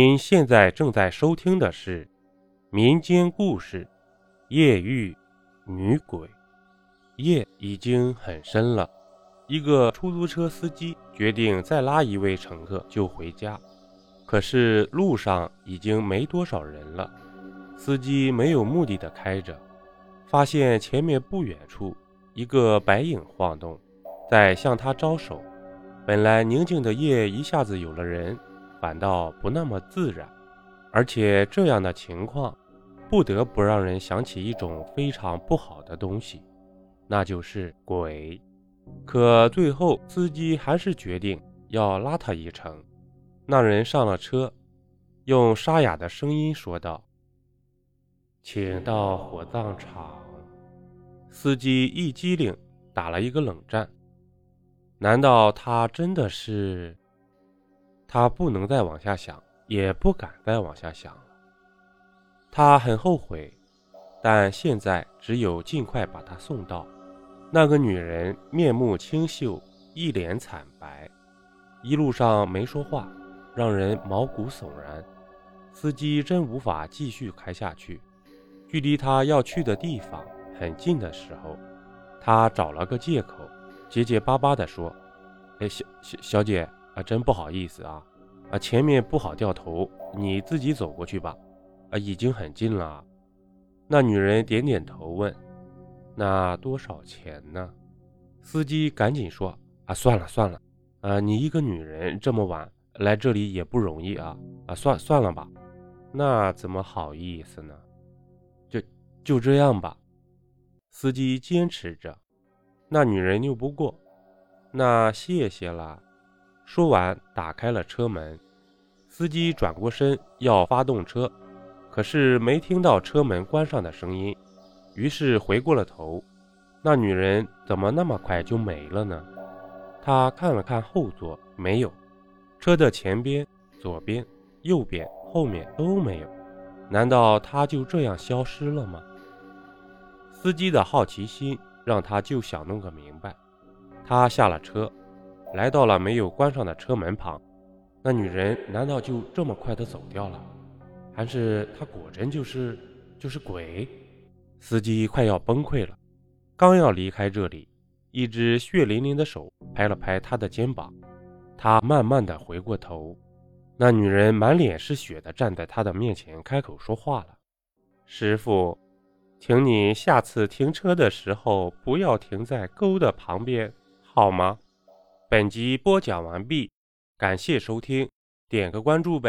您现在正在收听的是民间故事《夜遇女鬼》。夜已经很深了，一个出租车司机决定再拉一位乘客就回家。可是路上已经没多少人了，司机没有目的的开着，发现前面不远处一个白影晃动，在向他招手。本来宁静的夜一下子有了人。反倒不那么自然，而且这样的情况不得不让人想起一种非常不好的东西，那就是鬼。可最后司机还是决定要拉他一程。那人上了车，用沙哑的声音说道：“请到火葬场。”司机一激灵，打了一个冷战。难道他真的是？他不能再往下想，也不敢再往下想了。他很后悔，但现在只有尽快把他送到。那个女人面目清秀，一脸惨白，一路上没说话，让人毛骨悚然。司机真无法继续开下去。距离他要去的地方很近的时候，他找了个借口，结结巴巴地说：“哎，小小小姐。”啊，真不好意思啊，啊，前面不好掉头，你自己走过去吧。啊，已经很近了。那女人点点头，问：“那多少钱呢？”司机赶紧说：“啊，算了算了，啊，你一个女人这么晚来这里也不容易啊，啊，算算了吧。那怎么好意思呢？就就这样吧。”司机坚持着，那女人拗不过，那谢谢了。说完，打开了车门。司机转过身要发动车，可是没听到车门关上的声音，于是回过了头。那女人怎么那么快就没了呢？他看了看后座，没有；车的前边、左边、右边、后面都没有。难道她就这样消失了吗？司机的好奇心让他就想弄个明白。他下了车。来到了没有关上的车门旁，那女人难道就这么快的走掉了？还是她果真就是就是鬼？司机快要崩溃了，刚要离开这里，一只血淋淋的手拍了拍他的肩膀，他慢慢的回过头，那女人满脸是血的站在他的面前，开口说话了：“师傅，请你下次停车的时候不要停在沟的旁边，好吗？”本集播讲完毕，感谢收听，点个关注呗。